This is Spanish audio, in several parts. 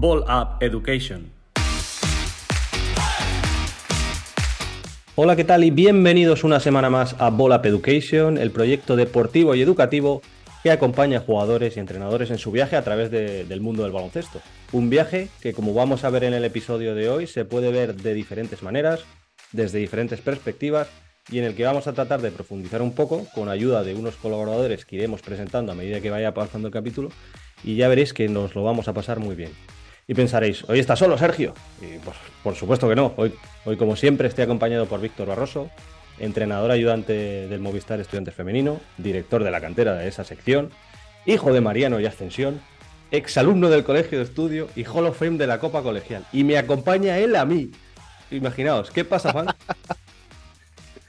Ball Up Education. Hola, ¿qué tal? Y bienvenidos una semana más a Ball Up Education, el proyecto deportivo y educativo que acompaña a jugadores y entrenadores en su viaje a través del mundo del baloncesto. Un viaje que, como vamos a ver en el episodio de hoy, se puede ver de diferentes maneras, desde diferentes perspectivas y en el que vamos a tratar de profundizar un poco con ayuda de unos colaboradores que iremos presentando a medida que vaya pasando el capítulo y ya veréis que nos lo vamos a pasar muy bien. Y pensaréis, ¿hoy está solo Sergio? Y pues, por supuesto que no. Hoy, hoy, como siempre, estoy acompañado por Víctor Barroso, entrenador ayudante del Movistar Estudiantes Femenino, director de la cantera de esa sección, hijo de Mariano y Ascensión, exalumno del colegio de estudio y Hall of Fame de la Copa Colegial. Y me acompaña él a mí. Imaginaos, ¿qué pasa, Juan?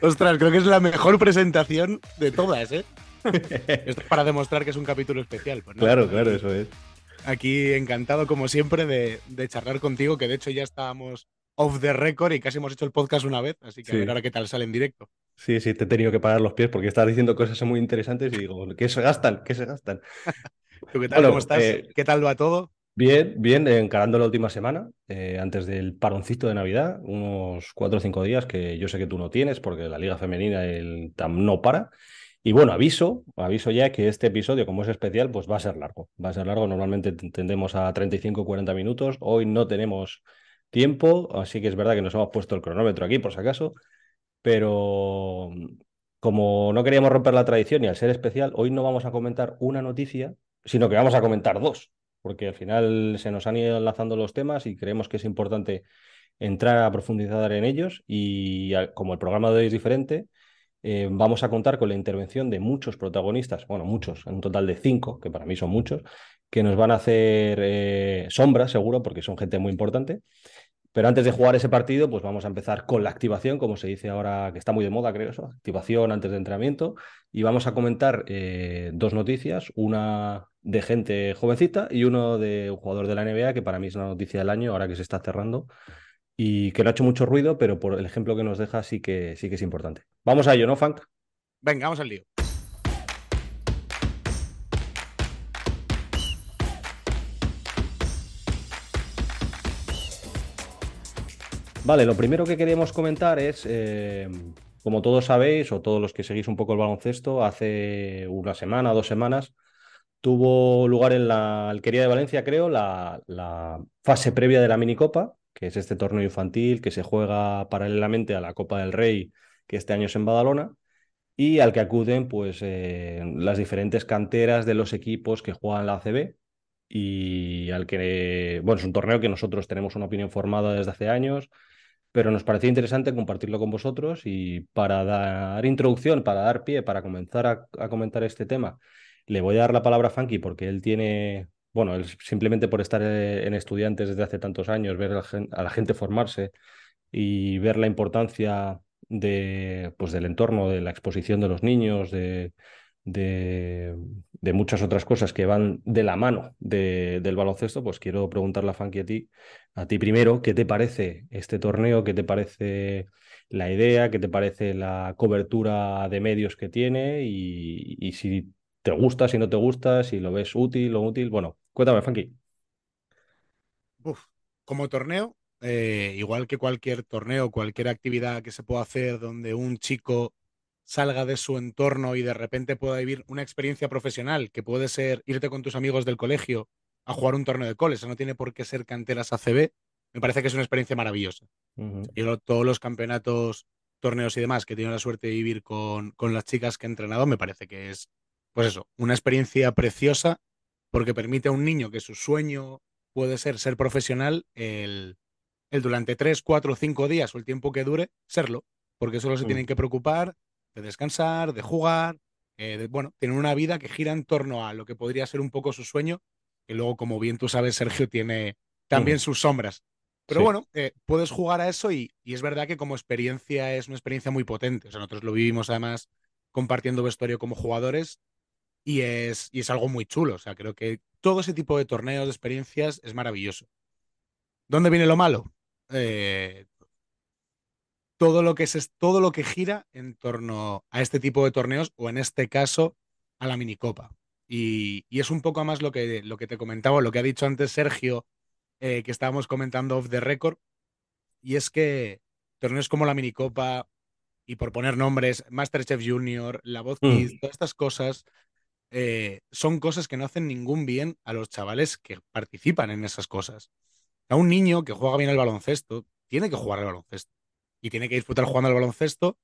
Ostras, creo que es la mejor presentación de todas, ¿eh? Esto es para demostrar que es un capítulo especial. Pues, Claro, claro, eso es. Aquí encantado, como siempre, de, charlar contigo, que de hecho ya estábamos off the record y casi hemos hecho el podcast una vez, así que a ver ahora qué tal sale en directo. Sí, sí, te he tenido que parar los pies porque estás diciendo cosas muy interesantes y digo, ¿qué se gastan? ¿Qué se gastan? ¿Tú qué tal? ¿Cómo estás? Eh, ¿Qué tal va todo? Bien, bien, encarando la última semana, eh, antes del paroncito de Navidad, unos cuatro o cinco días que yo sé que tú no tienes porque la Liga Femenina el TAM no para. Y bueno, aviso, aviso ya que este episodio, como es especial, pues va a ser largo. Va a ser largo, normalmente tendemos a 35 40 minutos. Hoy no tenemos tiempo, así que es verdad que nos hemos puesto el cronómetro aquí, por si acaso. Pero como no queríamos romper la tradición y al ser especial, hoy no vamos a comentar una noticia, sino que vamos a comentar dos, porque al final se nos han ido enlazando los temas y creemos que es importante entrar a profundizar en ellos. Y como el programa de hoy es diferente, eh, vamos a contar con la intervención de muchos protagonistas, bueno, muchos, en un total de cinco, que para mí son muchos, que nos van a hacer eh, sombra, seguro, porque son gente muy importante. Pero antes de jugar ese partido, pues vamos a empezar con la activación, como se dice ahora, que está muy de moda, creo eso, activación antes de entrenamiento. Y vamos a comentar eh, dos noticias, una de gente jovencita y uno de un jugador de la NBA, que para mí es la noticia del año, ahora que se está cerrando y que no ha hecho mucho ruido, pero por el ejemplo que nos deja sí que, sí que es importante. Vamos a ello, ¿no, Funk? Venga, vamos al lío. Vale, lo primero que queríamos comentar es, eh, como todos sabéis, o todos los que seguís un poco el baloncesto, hace una semana, dos semanas, tuvo lugar en la Alquería de Valencia, creo, la, fase previa de la minicopa, que es este torneo infantil que se juega paralelamente a la Copa del Rey, que este año es en Badalona, y al que acuden pues eh, las diferentes canteras de los equipos que juegan la ACB y al que, bueno, es un torneo que nosotros tenemos una opinión formada desde hace años, pero nos parecía interesante compartirlo con vosotros y para dar introducción, para dar pie, para comenzar a, comentar este tema, le voy a dar la palabra a Funky porque él tiene bueno, simplemente por estar eh, en estudiantes desde hace tantos años, ver a la gente formarse y ver la importancia de, pues, del entorno, de la exposición de los niños, de, de, muchas otras cosas que van de la mano del baloncesto, pues quiero preguntarle a Funky a ti, a ti primero, ¿qué te parece este torneo? ¿Qué te parece la idea? ¿Qué te parece la cobertura de medios que tiene? Y, y si te gusta, si no te gusta, si lo ves útil o útil. Bueno, cuéntame, Funky. como torneo, eh, igual que cualquier torneo, cualquier actividad que se pueda hacer donde un chico salga de su entorno y de repente pueda vivir una experiencia profesional, que puede ser irte con tus amigos del colegio a jugar un torneo de coles, no tiene por qué ser canteras ACB, me parece que es una experiencia maravillosa. Yo todos los campeonatos, torneos y demás que he tenido la suerte de vivir con, con las chicas que he entrenado, me parece que es pues eso, una experiencia preciosa porque permite a un niño que su sueño puede ser ser profesional, el, el durante tres, cuatro, cinco días o el tiempo que dure, serlo, porque solo se tienen mm. que preocupar de descansar, de jugar, eh, de, bueno, tienen una vida que gira en torno a lo que podría ser un poco su sueño, que luego, como bien tú sabes, Sergio tiene también sus sombras. Pero bueno, eh, puedes jugar a eso y, y, es verdad que como experiencia es una experiencia muy potente. O sea, nosotros lo vivimos además compartiendo vestuario como jugadores y es, y es algo muy chulo. O sea, creo que todo ese tipo de torneos, de experiencias, es maravilloso. ¿Dónde viene lo malo? Eh, todo, lo que es, todo lo que gira en torno a este tipo de torneos, o en este caso, a la minicopa. Y, y, es un poco más lo que, lo que te comentaba, lo que ha dicho antes Sergio, eh, que estábamos comentando off the record, y es que torneos como la minicopa y por poner nombres, Masterchef Junior, La Voz Kids, mm. todas estas cosas eh, son cosas que no hacen ningún bien a los chavales que participan en esas cosas. A un niño que juega bien el baloncesto, tiene que jugar al baloncesto y tiene que disfrutar jugando al baloncesto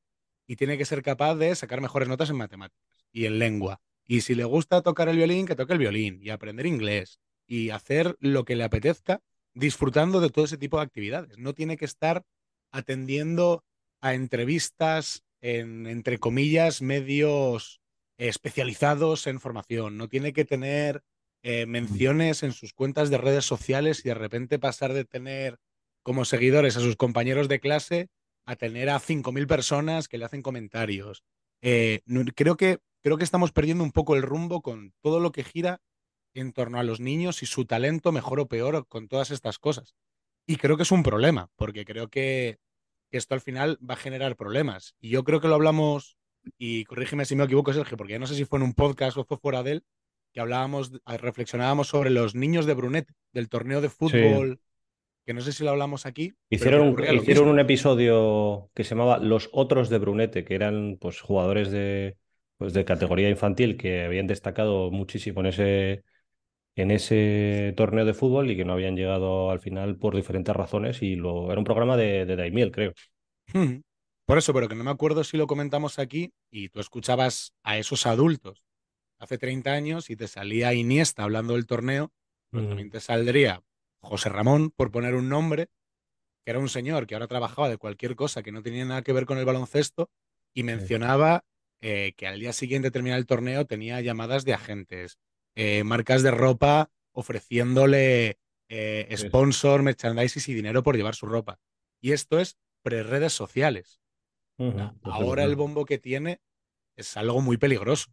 y tiene que ser capaz de sacar mejores notas en matemáticas y en lengua. Y si le gusta tocar el violín, que toque el violín y aprender inglés y hacer lo que le apetezca disfrutando de todo ese tipo de actividades. No tiene que estar atendiendo a entrevistas en, entre comillas, medios especializados en formación, no tiene que tener eh, menciones en sus cuentas de redes sociales y de repente pasar de tener como seguidores a sus compañeros de clase a tener a 5.000 personas que le hacen comentarios. Eh, creo, que, creo que estamos perdiendo un poco el rumbo con todo lo que gira en torno a los niños y su talento, mejor o peor, con todas estas cosas. Y creo que es un problema, porque creo que, que esto al final va a generar problemas. Y yo creo que lo hablamos y corrígeme si me equivoco, Sergio, porque ya no sé si fue en un podcast o fue fuera de él, que hablábamos, reflexionábamos sobre los niños de Brunet, del torneo de fútbol, que no sé si lo hablamos aquí. Hicieron, un, hicieron un episodio que se llamaba Los Otros de Brunete, que eran pues, jugadores de, pues, de categoría infantil que habían destacado muchísimo en ese, en ese torneo de fútbol y que no habían llegado al final por diferentes razones. Y lo, era un programa de, de Daimiel, creo. Por eso, pero que no me acuerdo si lo comentamos aquí y tú escuchabas a esos adultos hace 30 años y te salía Iniesta hablando del torneo, pues también te saldría José Ramón, por poner un nombre, que era un señor que ahora trabajaba de cualquier cosa que no tenía nada que ver con el baloncesto y mencionaba eh, que al día siguiente de terminar el torneo tenía llamadas de agentes, eh, marcas de ropa ofreciéndole eh, sponsor, merchandising y dinero por llevar su ropa. Y esto es pre-redes sociales. Ahora el bombo que tiene es algo muy peligroso.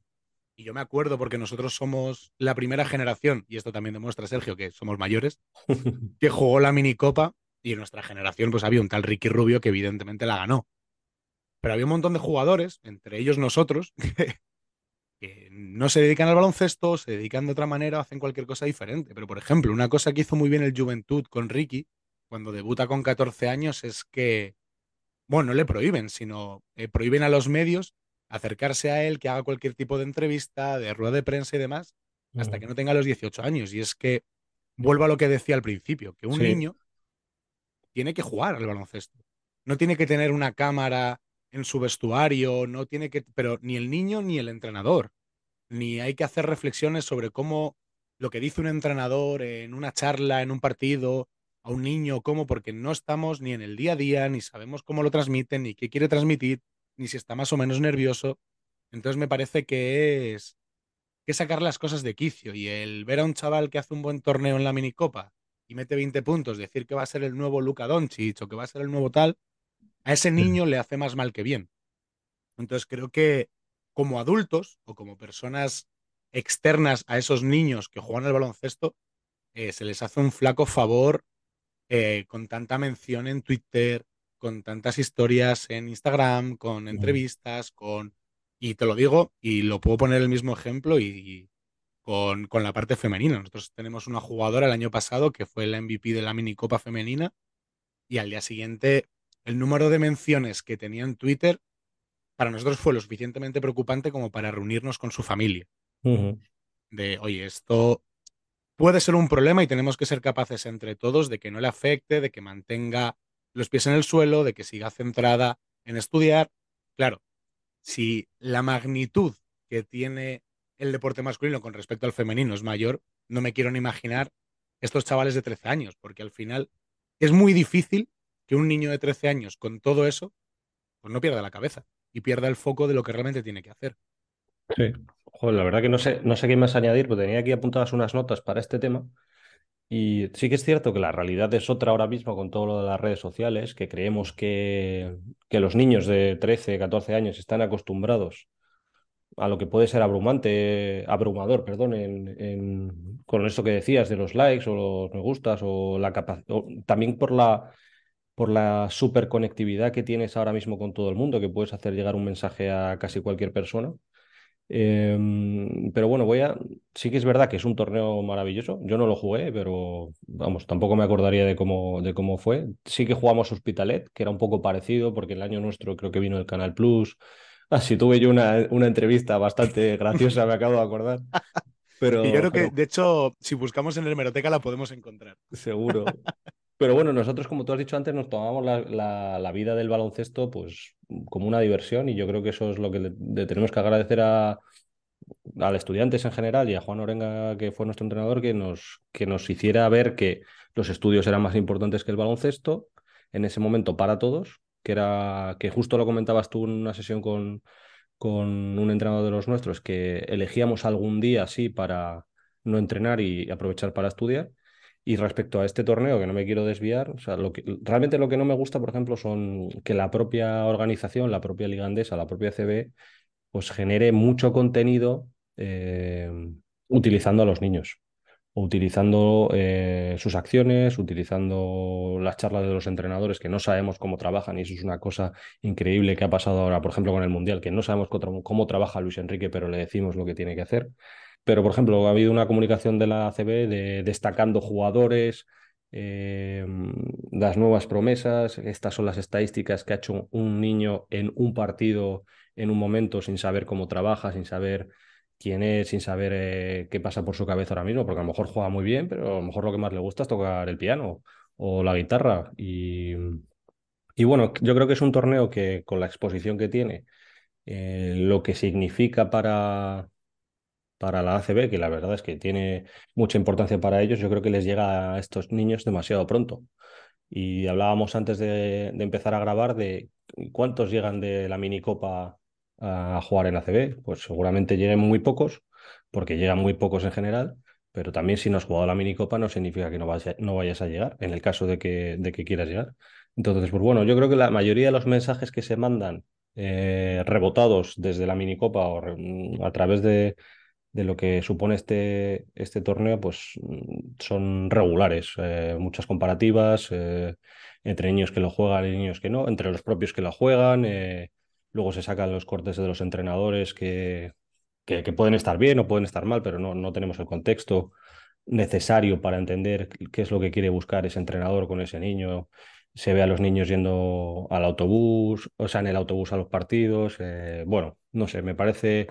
Y yo me acuerdo porque nosotros somos la primera generación, y esto también demuestra Sergio que somos mayores, que jugó la minicopa y en nuestra generación pues había un tal Ricky Rubio que evidentemente la ganó. Pero había un montón de jugadores, entre ellos nosotros, que, no se dedican al baloncesto, se dedican de otra manera, hacen cualquier cosa diferente. Pero por ejemplo, una cosa que hizo muy bien el Juventud con Ricky, cuando debuta con 14 años, es que bueno, no le prohíben, sino eh, prohíben a los medios acercarse a él, que haga cualquier tipo de entrevista, de rueda de prensa y demás, hasta que no tenga los 18 años. Y es que, vuelvo a lo que decía al principio, que un niño tiene que jugar al baloncesto. No tiene que tener una cámara en su vestuario, no tiene que, pero ni el niño ni el entrenador. Ni hay que hacer reflexiones sobre cómo lo que dice un entrenador en una charla, en un partido, a un niño, cómo, porque no estamos ni en el día a día, ni sabemos cómo lo transmiten, ni qué quiere transmitir, ni si está más o menos nervioso. Entonces me parece que es que sacar las cosas de quicio y el ver a un chaval que hace un buen torneo en la minicopa y mete 20 puntos, decir que va a ser el nuevo Luca Doncic o que va a ser el nuevo tal, a ese niño le hace más mal que bien. Entonces creo que como adultos o como personas externas a esos niños que juegan al baloncesto, eh, se les hace un flaco favor eh, con tanta mención en Twitter, con tantas historias en Instagram, con entrevistas, con... Y te lo digo, y lo puedo poner el mismo ejemplo y, con, con, la parte femenina. Nosotros tenemos una jugadora el año pasado que fue la MVP de la minicopa femenina y al día siguiente el número de menciones que tenía en Twitter para nosotros fue lo suficientemente preocupante como para reunirnos con su familia. De, oye, esto puede ser un problema y tenemos que ser capaces entre todos de que no le afecte, de que mantenga los pies en el suelo, de que siga centrada en estudiar. Claro, si la magnitud que tiene el deporte masculino con respecto al femenino es mayor, no me quiero ni imaginar estos chavales de 13 años, porque al final es muy difícil que un niño de 13 años con todo eso pues no pierda la cabeza y pierda el foco de lo que realmente tiene que hacer. Sí, Joder, la verdad que no sé, no sé qué más añadir, pero tenía aquí apuntadas unas notas para este tema. Y sí que es cierto que la realidad es otra ahora mismo con todo lo de las redes sociales, que creemos que, que los niños de 13, 14 años están acostumbrados a lo que puede ser abrumante, abrumador, perdón, en, con esto que decías de los likes o los me gustas o la capacidad, también por la, por la superconectividad que tienes ahora mismo con todo el mundo, que puedes hacer llegar un mensaje a casi cualquier persona. Em, pero bueno, voy a. Sí que es verdad que es un torneo maravilloso. Yo no lo jugué, pero vamos, tampoco me acordaría de cómo, de cómo fue. Sí que jugamos Hospitalet, que era un poco parecido, porque el año nuestro creo que vino el Canal Plus. Así tuve yo una, una entrevista bastante graciosa, me acabo de acordar. Pero, Y yo creo pero que, de hecho, si buscamos en la hemeroteca la podemos encontrar. seguro. Pero bueno, nosotros, como tú has dicho antes, nos tomamos la, la- vida del baloncesto pues como una diversión y yo creo que eso es lo que le, tenemos que agradecer a, a estudiantes en general y a Juan Orenga, que fue nuestro entrenador, que nos, que nos hiciera ver que los estudios eran más importantes que el baloncesto en ese momento para todos, que era que justo lo comentabas tú en una sesión con, con un entrenador de los nuestros, que elegíamos algún día así para no entrenar y aprovechar para estudiar. Y respecto a este torneo, que no me quiero desviar, o sea, lo que, realmente lo que no me gusta, por ejemplo, son que la propia organización, la propia Liga Andesa, la propia CB, pues genere mucho contenido eh, utilizando a los niños, utilizando eh, sus acciones, utilizando las charlas de los entrenadores que no sabemos cómo trabajan y eso es una cosa increíble que ha pasado ahora, por ejemplo, con el Mundial, que no sabemos cómo trabaja Luis Enrique, pero le decimos lo que tiene que hacer. Pero, por ejemplo, ha habido una comunicación de la ACB de, destacando jugadores, eh, las nuevas promesas, estas son las estadísticas que ha hecho un niño en un partido en un momento sin saber cómo trabaja, sin saber quién es, sin saber eh, qué pasa por su cabeza ahora mismo, porque a lo mejor juega muy bien, pero a lo mejor lo que más le gusta es tocar el piano o la guitarra. Y, y bueno, yo creo que es un torneo que con la exposición que tiene, eh, lo que significa para, para la ACB, que la verdad es que tiene mucha importancia para ellos, yo creo que les llega a estos niños demasiado pronto. Y hablábamos antes de, empezar a grabar de cuántos llegan de la minicopa a jugar en ACB. Pues seguramente lleguen muy pocos, porque llegan muy pocos en general, pero también si no has jugado la minicopa no significa que no vayas, no vayas a llegar, en el caso de que, de que quieras llegar. Entonces, pues bueno, yo creo que la mayoría de los mensajes que se mandan eh, rebotados desde la minicopa o re- a través de, de lo que supone este, este torneo, pues mm, son regulares. Eh, muchas comparativas eh, entre niños que lo juegan y niños que no, entre los propios que lo juegan. eh, luego se sacan los cortes de los entrenadores que, que, que pueden estar bien o pueden estar mal, pero no, no tenemos el contexto necesario para entender qué es lo que quiere buscar ese entrenador con ese niño. Se ve a los niños yendo al autobús, o sea, en el autobús a los partidos. bueno, no sé, me parece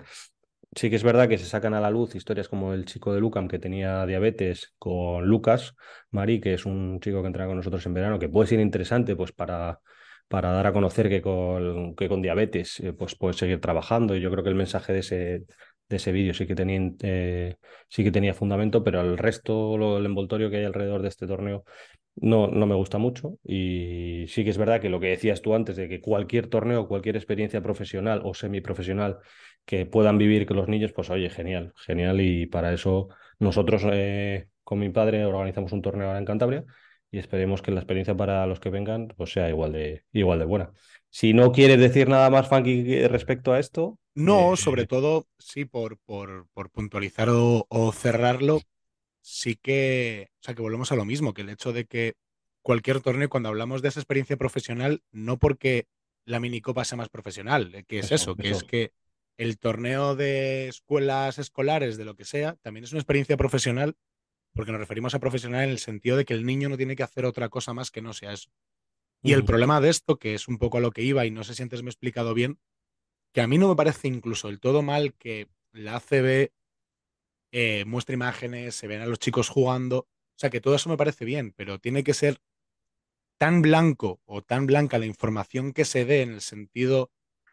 Sí que es verdad que se sacan a la luz historias como el chico de Lucam que tenía diabetes con Lucas Marí, que es un chico que entra con nosotros en verano, que puede ser interesante pues para, para dar a conocer que con, que con diabetes eh, pues seguir trabajando. Y yo creo que el mensaje de ese, de ese vídeo sí que tenía, eh, sí que tenía fundamento, pero el resto, lo, el envoltorio que hay alrededor de este torneo no, no me gusta mucho. Y sí que es verdad que lo que decías tú antes, de que cualquier torneo, cualquier experiencia profesional o semiprofesional que puedan vivir con los niños, pues oye, genial, genial. Y para eso nosotros eh, con mi padre organizamos un torneo ahora en Cantabria y esperemos que la experiencia para los que vengan pues sea igual de, igual de buena. Si no quieres decir nada más, Funky, respecto a esto, No, eh, sobre todo, sí, por, por, por puntualizar o, o cerrarlo, sí que, o sea, que volvemos a lo mismo, que el hecho de que cualquier torneo, cuando hablamos de esa experiencia profesional, no porque la minicopa sea más profesional, eh, que es eso, eso, que es que el torneo de escuelas escolares, de lo que sea, también es una experiencia profesional, porque nos referimos a profesional en el sentido de que el niño no tiene que hacer otra cosa más que no sea eso. Y el problema de esto, que es un poco a lo que iba, y no sé si antes me he explicado bien, que a mí no me parece incluso el todo mal que la ACB eh, muestra imágenes, se ven a los chicos jugando, o sea que todo eso me parece bien, pero tiene que ser tan blanco o tan blanca la información que se dé en el sentido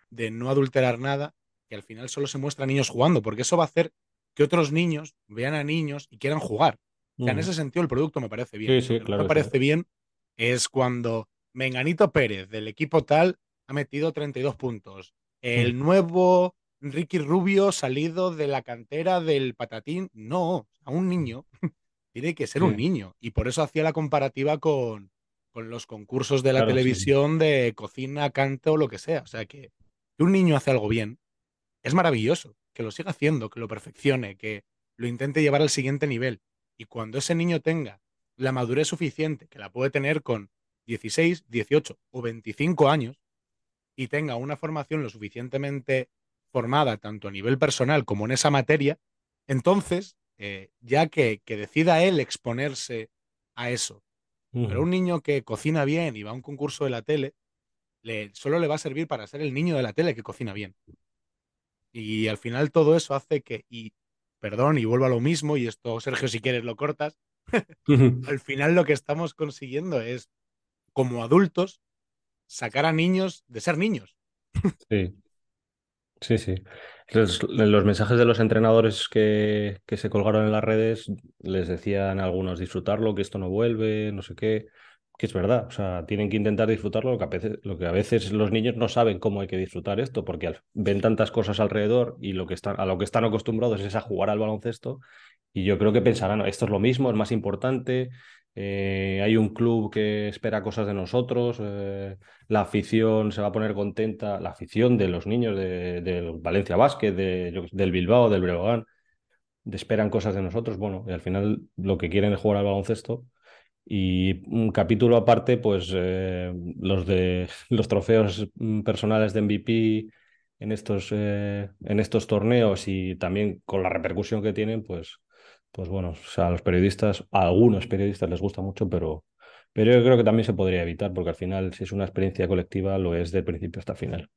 de no adulterar nada, que al final solo se muestra a niños jugando, porque eso va a hacer que otros niños vean a niños y quieran jugar. O sea, en ese sentido el producto me parece Sí, bien. Lo sí, que no me claro que sí. parece bien es cuando Menganito Pérez del equipo tal ha metido 32 puntos. Mm, El nuevo Ricky Rubio salido de la cantera del patatín. No, a un niño tiene que ser un niño. Y por eso hacía la comparativa con, con los concursos de la claro, sí, sí. televisión de cocina, canto o lo que sea. O sea que, que un niño hace algo bien es maravilloso. Que lo siga haciendo, que lo perfeccione, que lo intente llevar al siguiente nivel. Y cuando ese niño tenga la madurez suficiente, que la puede tener con 16, 18 o 25 años, y tenga una formación lo suficientemente formada tanto a nivel personal como en esa materia, entonces, eh, ya que, que decida él exponerse a eso, pero un niño que cocina bien y va a un concurso de la tele, le, solo le va a servir para ser el niño de la tele que cocina bien. Y al final todo eso hace que, y perdón, y vuelvo a lo mismo, y esto, Sergio, si quieres lo cortas, al final lo que estamos consiguiendo es, como adultos, sacar a niños de ser niños. Sí. Sí, sí. Los, mensajes de los entrenadores que, que, se colgaron en las redes les decían a algunos disfrutarlo, que esto no vuelve, no sé qué, que es verdad. O sea, tienen que intentar disfrutarlo, lo que a veces, lo que a veces los niños no saben cómo hay que disfrutar esto, porque ven tantas cosas alrededor y lo que están, a lo que están acostumbrados es a jugar al baloncesto. Y yo creo que pensarán, esto es lo mismo, es más importante, eh, hay un club que espera cosas de nosotros, eh, la afición se va a poner contenta, la afición de los niños del de Valencia Basket, de, del Bilbao, del Breogán, esperan cosas de nosotros. Bueno, y al final lo que quieren es jugar al baloncesto. Y un capítulo aparte, pues eh, los de los trofeos personales de MVP en estos, en estos torneos y también con la repercusión que tienen, pues pues bueno, o sea, a los periodistas, a algunos periodistas les gusta mucho, pero, pero yo creo que también se podría evitar, porque al final, si es una experiencia colectiva, lo es del principio hasta final.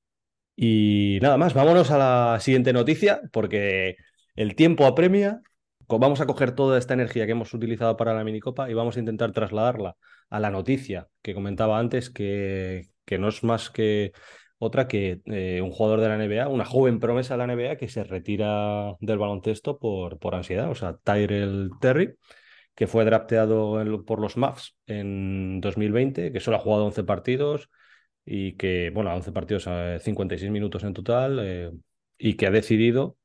Y nada más, vámonos a la siguiente noticia, porque el tiempo apremia. Vamos a coger toda esta energía que hemos utilizado para la minicopa y vamos a intentar trasladarla a la noticia que comentaba antes, que, que no es más que otra que eh, un jugador de la NBA, una joven promesa de la NBA que se retira del baloncesto por, por ansiedad, o sea, Tyrell Terry, que fue drafteado por los Mavs en 2020, que solo ha jugado 11 partidos y que, bueno, 11 partidos, 56 minutos en total, eh, y que ha decidido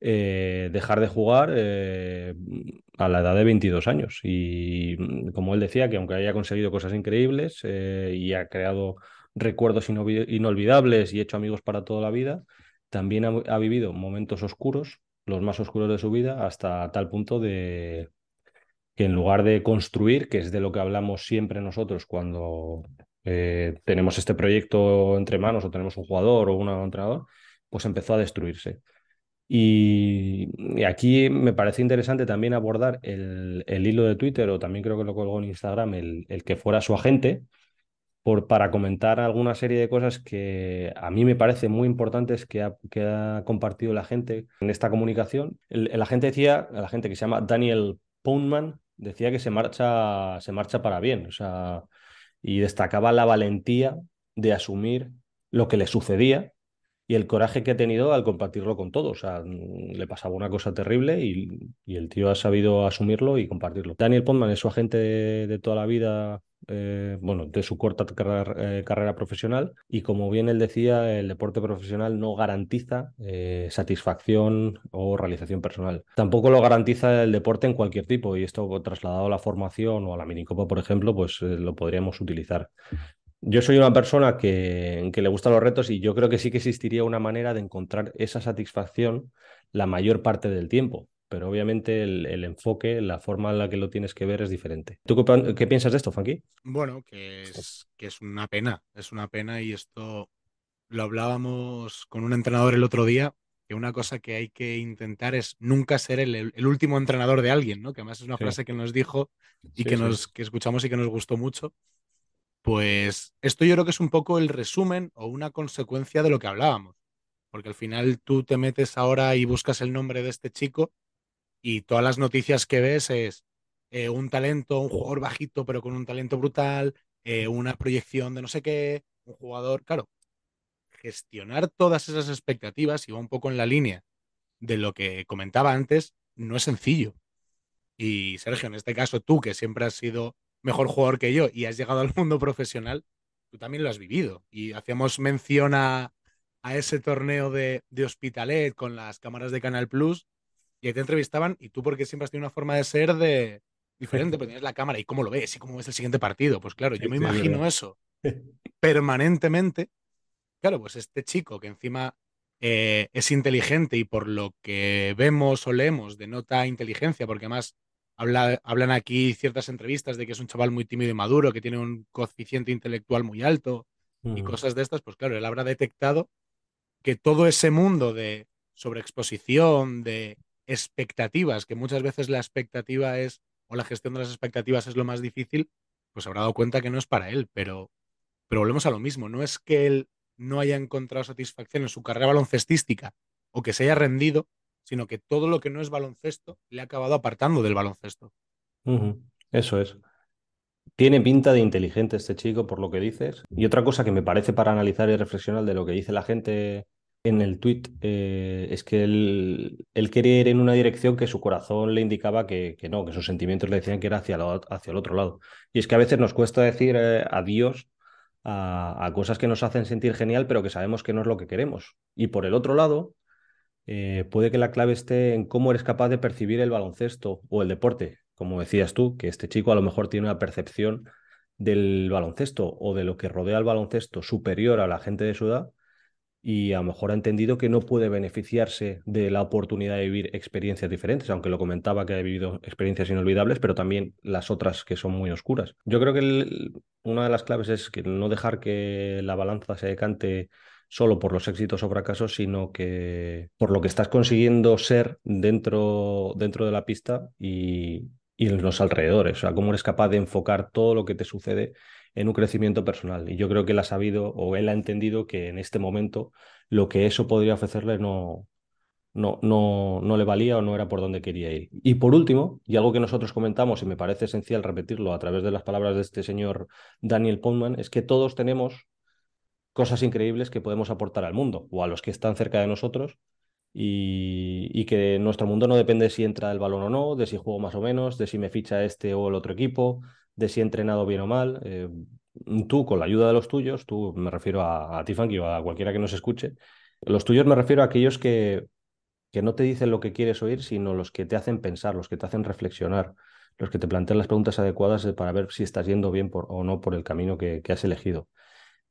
eh, dejar de jugar a la edad de 22 años. Y mm, como él decía, que aunque haya conseguido cosas increíbles y ha creado recuerdos inolvidables y hecho amigos para toda la vida, también ha, vivido momentos oscuros, los más oscuros de su vida, hasta tal punto de que en lugar de construir, que es de lo que hablamos siempre nosotros cuando eh, tenemos este proyecto entre manos o tenemos un jugador o un entrenador, pues empezó a destruirse. Y, aquí me parece interesante también abordar el, hilo de Twitter, o también creo que lo colgó en Instagram, el, el que fuera su agente, para comentar alguna serie de cosas que a mí me parecen muy importantes que ha, compartido la gente en esta comunicación. El, el, decía, la gente que se llama Daniel Poundman, decía que se marcha, se marcha para bien, o sea, y destacaba la valentía de asumir lo que le sucedía y el coraje que ha tenido al compartirlo con todos. O sea, le pasaba una cosa terrible y, el tío ha sabido asumirlo y compartirlo. Daniel Poundman es su agente de, toda la vida eh, bueno, de su corta eh, carrera, profesional y como bien él decía, el deporte profesional no garantiza eh, satisfacción o realización personal. Tampoco lo garantiza el deporte en cualquier tipo y esto trasladado a la formación o a la minicopa, por ejemplo, pues lo podríamos utilizar. Yo soy una persona que, que le gustan los retos y yo creo que sí que existiría una manera de encontrar esa satisfacción la mayor parte del tiempo pero obviamente el, enfoque, la forma en la que lo tienes que ver es diferente. ¿Tú qué, piensas de esto, Funky? Bueno, que es, que es una pena, es una pena y esto lo hablábamos con un entrenador el otro día, que una cosa que hay que intentar es nunca ser el, último entrenador de alguien, ¿no? Que además es una frase que nos dijo y que, nos, que escuchamos y que nos gustó mucho. Pues esto yo creo que es un poco el resumen o una consecuencia de lo que hablábamos. Porque al final tú te metes ahora y buscas el nombre de este chico y todas las noticias que ves es eh, un talento, un jugador bajito pero con un talento brutal, eh, una proyección de no sé qué, un jugador, claro, gestionar todas esas expectativas y va un poco en la línea de lo que comentaba antes, no es sencillo. Y Sergio, en este caso tú, que siempre has sido mejor jugador que yo y has llegado al mundo profesional, tú también lo has vivido. Y hacíamos mención a, ese torneo de, de Hospitalet con las cámaras de Canal Plus y ahí te entrevistaban y tú porque siempre has tenido una forma de ser de diferente, porque tienes la cámara y cómo lo ves y cómo ves el siguiente partido. Pues claro, yo me imagino eso permanentemente. Claro, pues este chico que encima eh, es inteligente y por lo que vemos o leemos denota inteligencia, porque además habla, hablan aquí ciertas entrevistas de que es un chaval muy tímido y maduro, que tiene un coeficiente intelectual muy alto y cosas de estas, pues claro, él habrá detectado que todo ese mundo de sobreexposición, de expectativas, que muchas veces la expectativa es, o la gestión de las expectativas es lo más difícil, pues habrá dado cuenta que no es para él, pero, pero volvemos a lo mismo, no es que él no haya encontrado satisfacción en su carrera baloncestística o que se haya rendido, sino que todo lo que no es baloncesto le ha acabado apartando del baloncesto. Eso es. Tiene pinta de inteligente este chico, por lo que dices. Y otra cosa que me parece para analizar y reflexionar de lo que dice la gente en el tweet eh, es que él, quería ir en una dirección que su corazón le indicaba que, no, que sus sentimientos le decían que era hacia, hacia el otro lado. Y es que a veces nos cuesta decir eh, adiós a, cosas que nos hacen sentir genial, pero que sabemos que no es lo que queremos. Y por el otro lado, eh, puede que la clave esté en cómo eres capaz de percibir el baloncesto o el deporte. Como decías tú, que este chico a lo mejor tiene una percepción del baloncesto o de lo que rodea al baloncesto superior a la gente de su edad y a lo mejor ha entendido que no puede beneficiarse de la oportunidad de vivir experiencias diferentes, aunque lo comentaba que ha vivido experiencias inolvidables, pero también las otras que son muy oscuras. Yo creo que una de las claves es que no dejar que la balanza se decante solo por los éxitos o fracasos, sino que por lo que estás consiguiendo ser dentro, dentro de la pista y, y en los alrededores, o sea, cómo eres capaz de enfocar todo lo que te sucede en un crecimiento personal. Y yo creo que él ha sabido o él ha entendido que en este momento lo que eso podría ofrecerle no, no, no, no le valía o no era por donde quería ir. Y por último, y algo que nosotros comentamos y me parece esencial repetirlo a través de las palabras de este señor Daniel Pontman, es que todos tenemos cosas increíbles que podemos aportar al mundo o a los que están cerca de nosotros y, que nuestro mundo no depende de si entra el balón o no, de si juego más o menos, de si me ficha este o el otro equipo, de si he entrenado bien o mal. Eh, tú, con la ayuda de los tuyos, tú me refiero a, a ti, o a cualquiera que nos escuche, los tuyos me refiero a aquellos que, que no te dicen lo que quieres oír, sino los que te hacen pensar, los que te hacen reflexionar, los que te plantean las preguntas adecuadas para ver si estás yendo bien o no por el camino que, has elegido.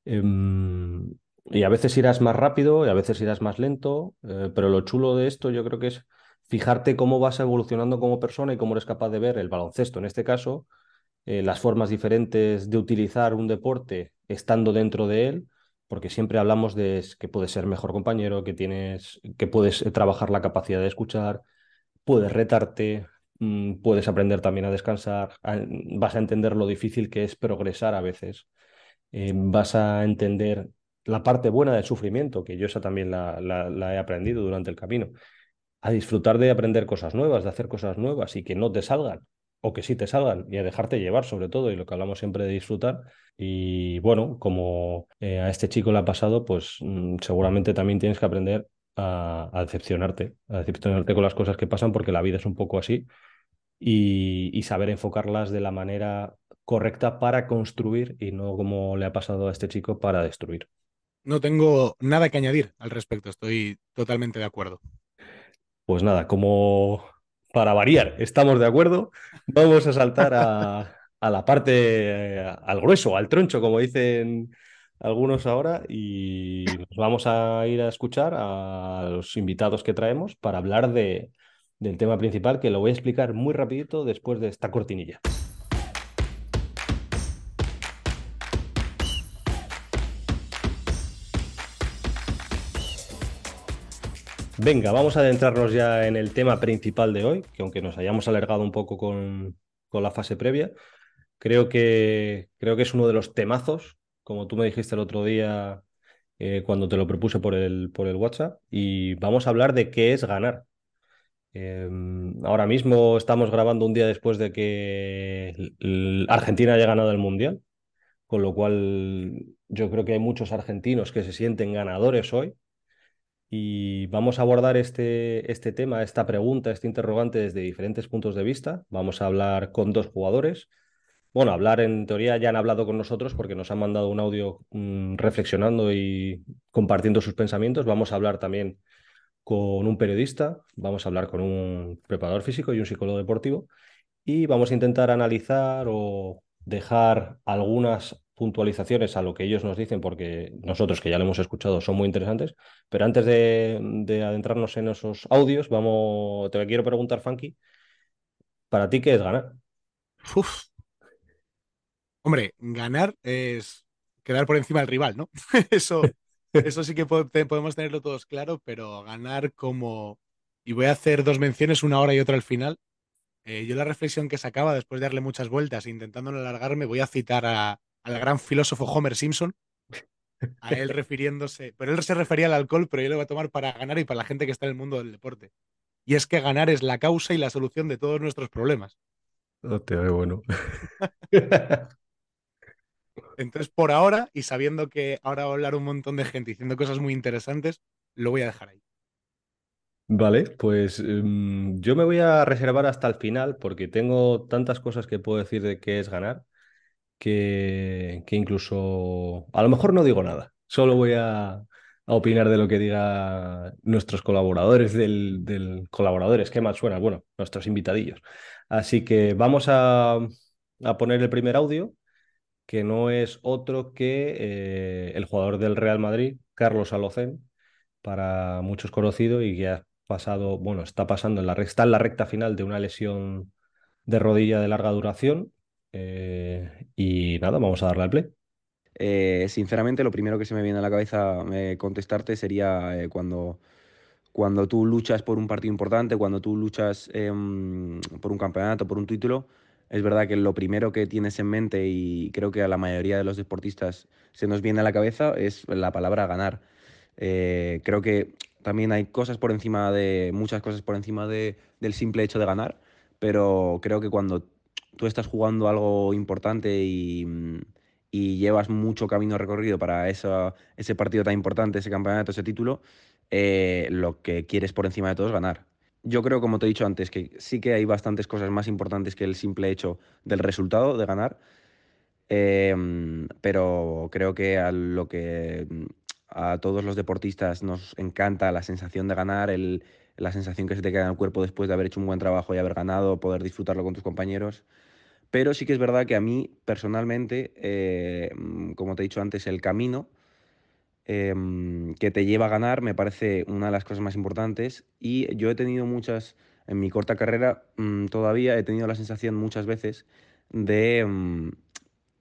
Em, y a veces irás más rápido y a veces irás más lento, eh, pero lo chulo de esto yo creo que es fijarte cómo vas evolucionando como persona y cómo eres capaz de ver el baloncesto, en este caso, eh, las formas diferentes de utilizar un deporte estando dentro de él, porque siempre hablamos de que puedes ser mejor compañero, que tienes, que puedes eh, trabajar la capacidad de escuchar, puedes retarte, mm, puedes aprender también a descansar, vas a entender lo difícil que es progresar a veces, eh, vas a entender la parte buena del sufrimiento, que yo esa también la, he aprendido durante el camino, a disfrutar de aprender cosas nuevas, de hacer cosas nuevas y que no te salgan, o que sí te salgan y a dejarte llevar sobre todo y lo que hablamos siempre de disfrutar. Y bueno, como eh, a este chico le ha pasado, pues mm, seguramente también tienes que aprender a, decepcionarte, a decepcionarte con las cosas que pasan porque la vida es un poco así y, saber enfocarlas de la manera correcta para construir y no como le ha pasado a este chico para destruir. No tengo nada que añadir al respecto, estoy totalmente de acuerdo. Pues nada, como para variar, estamos de acuerdo. Vamos a saltar a, la parte, al grueso, al troncho, como dicen algunos ahora, y nos vamos a ir a escuchar a los invitados que traemos para hablar de, del tema principal, que lo voy a explicar muy rapidito después de esta cortinilla. Venga, vamos a adentrarnos ya en el tema principal de hoy, que aunque nos hayamos alargado un poco con, la fase previa, creo que, creo que es uno de los temazos, como tú me dijiste el otro día eh, cuando te lo propuse por el, por el WhatsApp, y vamos a hablar de qué es ganar. Em, ahora mismo estamos grabando un día después de que Argentina haya ganado el Mundial, con lo cual yo creo que hay muchos argentinos que se sienten ganadores hoy y vamos a abordar este, este tema, esta pregunta, este interrogante desde diferentes puntos de vista. Vamos a hablar con dos jugadores. Bueno, hablar en teoría ya han hablado con nosotros porque nos han mandado un audio mm, reflexionando y compartiendo sus pensamientos. Vamos a hablar también con un periodista, vamos a hablar con un preparador físico y un psicólogo deportivo y vamos a intentar analizar o dejar algunas puntualizaciones a lo que ellos nos dicen, porque nosotros que ya lo hemos escuchado son muy interesantes, pero antes de, adentrarnos en esos audios, vamos, te quiero preguntar, Funky, ¿para ti qué es ganar? Hombre, ganar es quedar por encima del rival, ¿no? Eso, Eso sí que podemos tenerlo todos claro, pero ganar como... Y voy a hacer dos menciones, una hora y otra al final. Eh, yo la reflexión que sacaba después de darle muchas vueltas e intentando alargarme, voy a citar a, al gran filósofo Homer Simpson, a él refiriéndose, pero él se refería al alcohol, pero yo lo voy a tomar para ganar y para la gente que está en el mundo del deporte. Y es que ganar es la causa y la solución de todos nuestros problemas. No te veo bueno. Entonces, por ahora, y sabiendo que ahora va a hablar un montón de gente diciendo cosas muy interesantes, lo voy a dejar ahí. Vale, pues em, yo me voy a reservar hasta el final porque tengo tantas cosas que puedo decir de qué es ganar que, que incluso a lo mejor no digo nada, solo voy a, opinar de lo que diga nuestros colaboradores del, del colaboradores, ¿qué más suena? Bueno, nuestros invitadillos. Así que vamos a, poner el primer audio que no es otro que eh, el jugador del Real Madrid, Carlos Alocén, para muchos conocido y que ha pasado, bueno, está pasando en la, está en la recta final de una lesión de rodilla de larga duración. Eh, y nada, vamos a darle al play. Eh, sinceramente, lo primero que se me viene a la cabeza contestarte sería cuando, cuando tú luchas por un partido importante, cuando tú luchas em, por un campeonato, por un título, es verdad que lo primero que tienes en mente y creo que a la mayoría de los deportistas se nos viene a la cabeza es la palabra ganar. Eh, creo que también hay cosas por encima de, muchas cosas por encima de, del simple hecho de ganar, pero creo que cuando tú estás jugando algo importante y, y llevas mucho camino recorrido para ese partido tan importante, ese campeonato, ese título, eh, lo que quieres por encima de todo es ganar yo creo, como te he dicho antes, que sí que hay bastantes cosas más importantes que el simple hecho del resultado, de ganar. Em, pero creo que a lo que a todos los deportistas nos encanta la sensación de ganar, el, la sensación que se te queda en el cuerpo después de haber hecho un buen trabajo y haber ganado, poder disfrutarlo con tus compañeros. Pero sí que es verdad que a mí, personalmente, eh, como te he dicho antes, el camino Em, que te lleva a ganar me parece una de las cosas más importantes y yo he tenido muchas, en mi corta carrera mm, todavía he tenido la sensación muchas veces de, mm,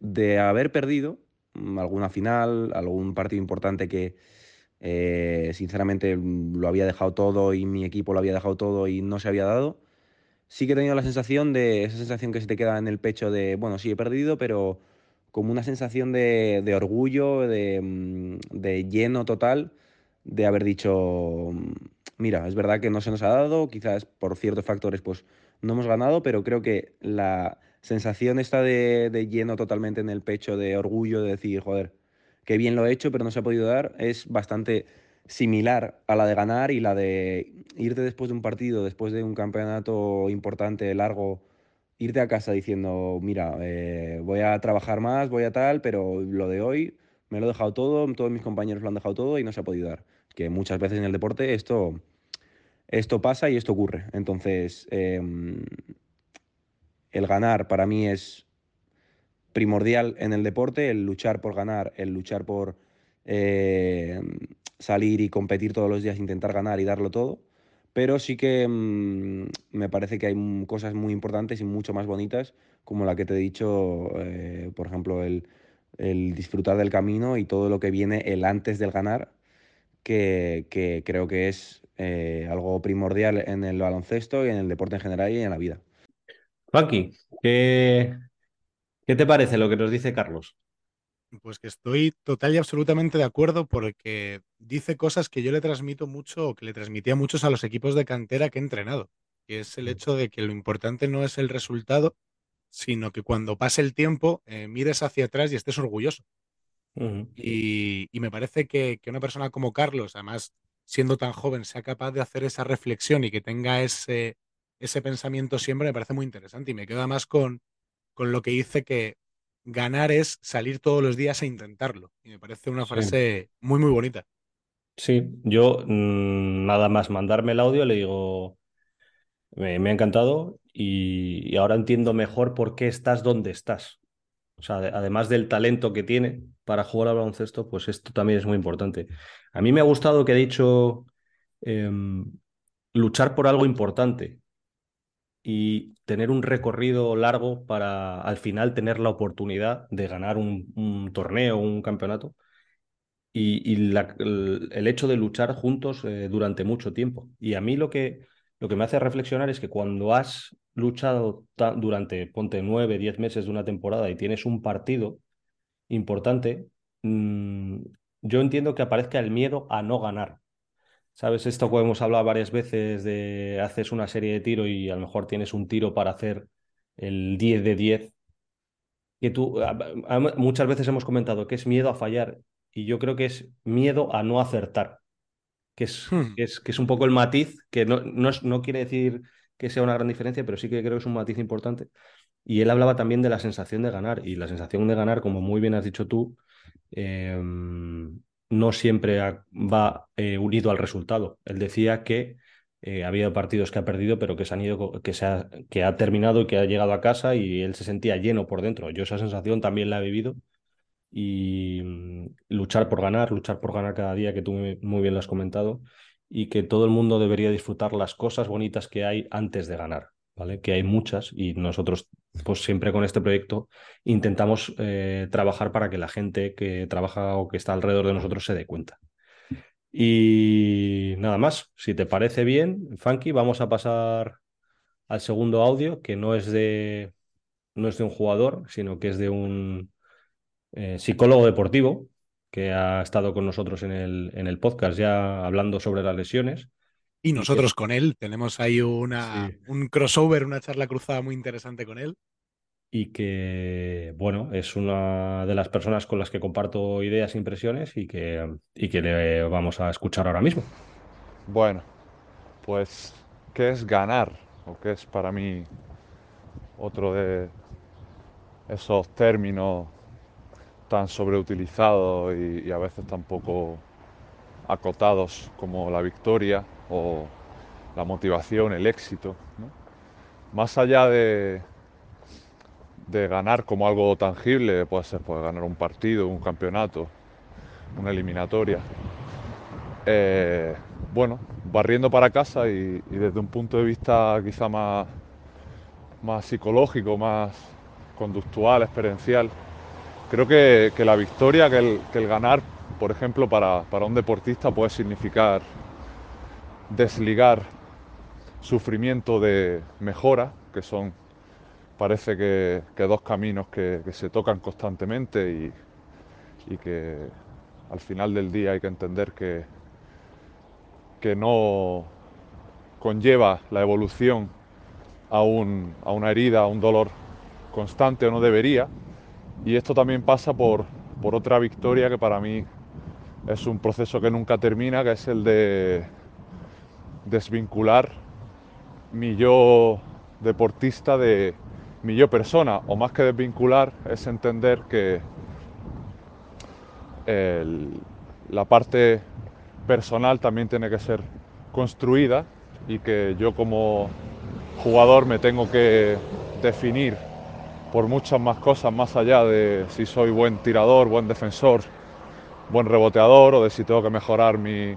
de haber perdido mm, alguna final, algún partido importante que eh, sinceramente lo había dejado todo y mi equipo lo había dejado todo y no se había dado. Sí que he tenido la sensación de esa sensación que se te queda en el pecho de, bueno, sí he perdido, pero como una sensación de, orgullo, mm, de, lleno total, de haber dicho, mm, mira, es verdad que no se nos ha dado, quizás por ciertos factores pues no hemos ganado, pero creo que la sensación está de, de lleno totalmente en el pecho, de orgullo, de decir, joder, qué bien lo he hecho, pero no se ha podido dar, es bastante similar a la de ganar y la de irte después de un partido, después de un campeonato importante, largo, irte a casa diciendo, mira, eh, voy a trabajar más, voy a tal, pero lo de hoy me lo he dejado todo, todos mis compañeros lo han dejado todo y no se ha podido dar. Que muchas veces en el deporte esto, esto pasa y esto ocurre. Entonces, em, el ganar para mí es primordial en el deporte, el luchar por ganar, el luchar por eh, salir y competir todos los días, intentar ganar y darlo todo pero sí que mm, me parece que hay cosas muy importantes y mucho más bonitas, como la que te he dicho, eh, por ejemplo, el, disfrutar del camino y todo lo que viene el antes del ganar, que, creo que es eh, algo primordial en el baloncesto y en el deporte en general y en la vida. Paqui, ¿qué, ¿qué te parece lo que nos dice Carlos? Pues que estoy total y absolutamente de acuerdo porque dice cosas que yo le transmito mucho o que le transmitía muchos a los equipos de cantera que he entrenado, que es el mm. hecho de que lo importante no es el resultado, sino que cuando pase el tiempo eh, mires hacia atrás y estés orgulloso. y, me parece que, una persona como Carlos, además siendo tan joven, sea capaz de hacer esa reflexión y que tenga ese, ese pensamiento siempre, me parece muy interesante y me queda más con, con lo que dice que ganar es salir todos los días a intentarlo. Y me parece una frase muy, muy bonita. Sí, yo mm, nada más mandarme el audio le digo, me, ha encantado y, ahora entiendo mejor por qué estás donde estás. O sea, además del talento que tiene para jugar al baloncesto, pues esto también es muy importante. A mí me ha gustado que he dicho em, luchar por algo importante y tener un recorrido largo para al final tener la oportunidad de ganar un, torneo un campeonato. y, el, hecho de luchar juntos eh, durante mucho tiempo. Y a mí lo que, lo que me hace reflexionar es que cuando has luchado durante, ponte, nueve, diez meses de una temporada y tienes un partido importante, mm, yo entiendo que aparezca el miedo a no ganar. ¿Sabes? Esto que hemos hablado varias veces de haces una serie de tiro y a lo mejor tienes un tiro para hacer el 10 de 10. Que tú, muchas veces hemos comentado que es miedo a fallar y yo creo que es miedo a no acertar, que es, hmm. es, que es un poco el matiz, que no, no, no quiere decir que sea una gran diferencia, pero sí que creo que es un matiz importante. Y él hablaba también de la sensación de ganar, y la sensación de ganar, como muy bien has dicho tú, eh, no siempre va eh, unido al resultado. Él decía que eh, ha habido partidos que ha perdido, pero que se han ido, que, se ha, que ha terminado y que ha llegado a casa y él se sentía lleno por dentro. Yo esa sensación también la he vivido y mm, luchar por ganar, luchar por ganar cada día, que tú muy bien lo has comentado, y que todo el mundo debería disfrutar las cosas bonitas que hay antes de ganar. ¿vale? Que hay muchas y nosotros, pues siempre con este proyecto intentamos eh, trabajar para que la gente que trabaja o que está alrededor de nosotros se dé cuenta. Y nada más, si te parece bien, Funky, vamos a pasar al segundo audio, que no es de, no es de un jugador, sino que es de un eh, psicólogo deportivo que ha estado con nosotros en el, en el podcast ya hablando sobre las lesiones y nosotros con él tenemos ahí una, un crossover, una charla cruzada muy interesante con él. Y que, bueno, es una de las personas con las que comparto ideas e impresiones y que, y que le vamos a escuchar ahora mismo. Bueno, pues, ¿qué es ganar? ¿O qué es para mí otro de esos términos tan sobreutilizados y, y a veces tan poco acotados como la victoria o la motivación, el éxito. Más allá de, de ganar como algo tangible, puede ser pues, ganar un partido, un campeonato, una eliminatoria. Eh, bueno, barriendo para casa y, desde un punto de vista quizá más, más psicológico, más conductual, experiencial, creo que, la victoria, que el, ganar, por ejemplo, para, para un deportista puede significar desligar sufrimiento de mejora, que son, parece que, dos caminos que, se tocan constantemente y, que al final del día hay que entender que, que no conlleva la evolución a, a una herida, a un dolor constante o no debería. Y esto también pasa por, por otra victoria que para mí es un proceso que nunca termina, que es el de desvincular mi yo deportista de mi yo persona, o más que desvincular es entender que la parte personal también tiene que ser construida y que yo como jugador me tengo que definir por muchas más cosas más allá de si soy buen tirador, buen defensor, buen reboteador o de si tengo que mejorar mi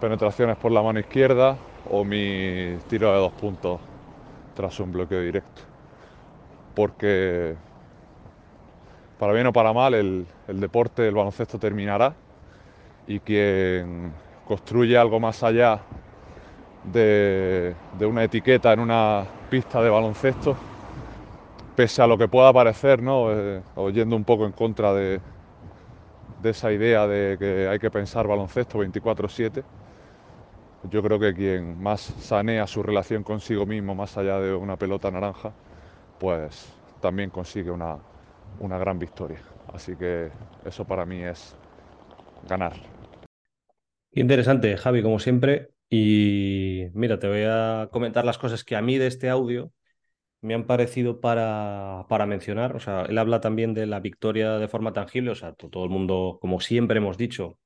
penetraciones por la mano izquierda o mi tiro de dos puntos tras un bloqueo directo. Porque para bien o para mal el, deporte del baloncesto terminará y quien construye algo más allá de, una etiqueta en una pista de baloncesto, pese a lo que pueda parecer, ¿no? Eh, oyendo un poco en contra de, de esa idea de que hay que pensar baloncesto 24/7, yo creo que quien más sanea su relación consigo mismo más allá de una pelota naranja, pues también consigue una, una gran victoria. Así que eso para mí es ganar. Interesante, Javi, como siempre. Y mira, te voy a comentar las cosas que a mí de este audio me han parecido para, para mencionar. O sea, él habla también de la victoria de forma tangible. O sea, todo el mundo, como siempre hemos dicho,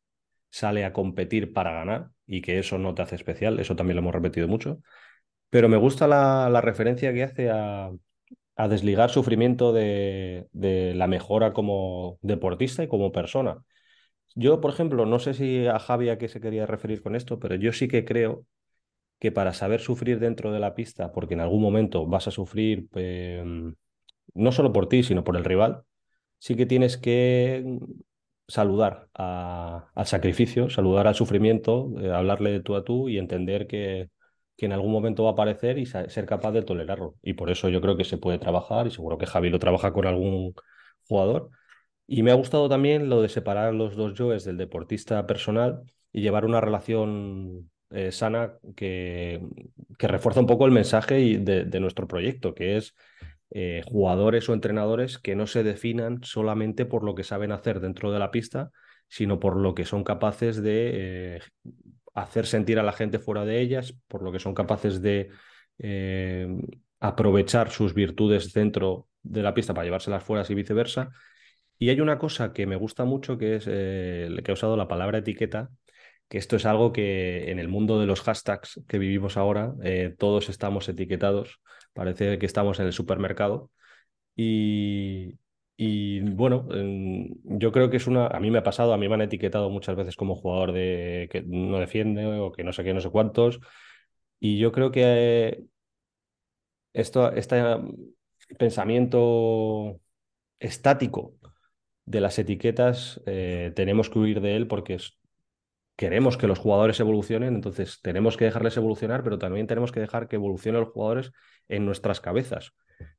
sale a competir para ganar y que eso no te hace especial, eso también lo hemos repetido mucho. Pero me gusta la, referencia que hace a, desligar sufrimiento de, la mejora como deportista y como persona. Yo, por ejemplo, no sé si a Javi a qué se quería referir con esto, pero yo sí que creo que para saber sufrir dentro de la pista, porque en algún momento vas a sufrir em, no solo por ti, sino por el rival, sí que tienes que saludar al sacrificio, saludar al sufrimiento, eh, hablarle de tú a tú y entender que, que en algún momento va a aparecer y ser capaz de tolerarlo. Y por eso yo creo que se puede trabajar y seguro que Javi lo trabaja con algún jugador. Y me ha gustado también lo de separar los dos yoes del deportista personal y llevar una relación eh, sana que, que, refuerza un poco el mensaje de, de nuestro proyecto, que es eh, jugadores o entrenadores que no se definan solamente por lo que saben hacer dentro de la pista, sino por lo que son capaces de eh, hacer sentir a la gente fuera de ellas, por lo que son capaces de aprovechar sus virtudes dentro de la pista para llevárselas fuera y viceversa. Y hay una cosa que me gusta mucho, que es que he usado la palabra etiqueta, que esto es algo que en el mundo de los hashtags que vivimos ahora, todos estamos etiquetados parece que estamos en el supermercado. Y, y bueno, yo creo que es una. A mí me ha pasado, a mí me han etiquetado muchas veces como jugador de que no defiende o que no sé qué, no sé cuántos. Y yo creo que esto, este pensamiento estático de las etiquetas eh, tenemos que huir de él porque es, queremos que los jugadores evolucionen, entonces tenemos que dejarles evolucionar, pero también tenemos que dejar que evolucionen los jugadores en nuestras cabezas,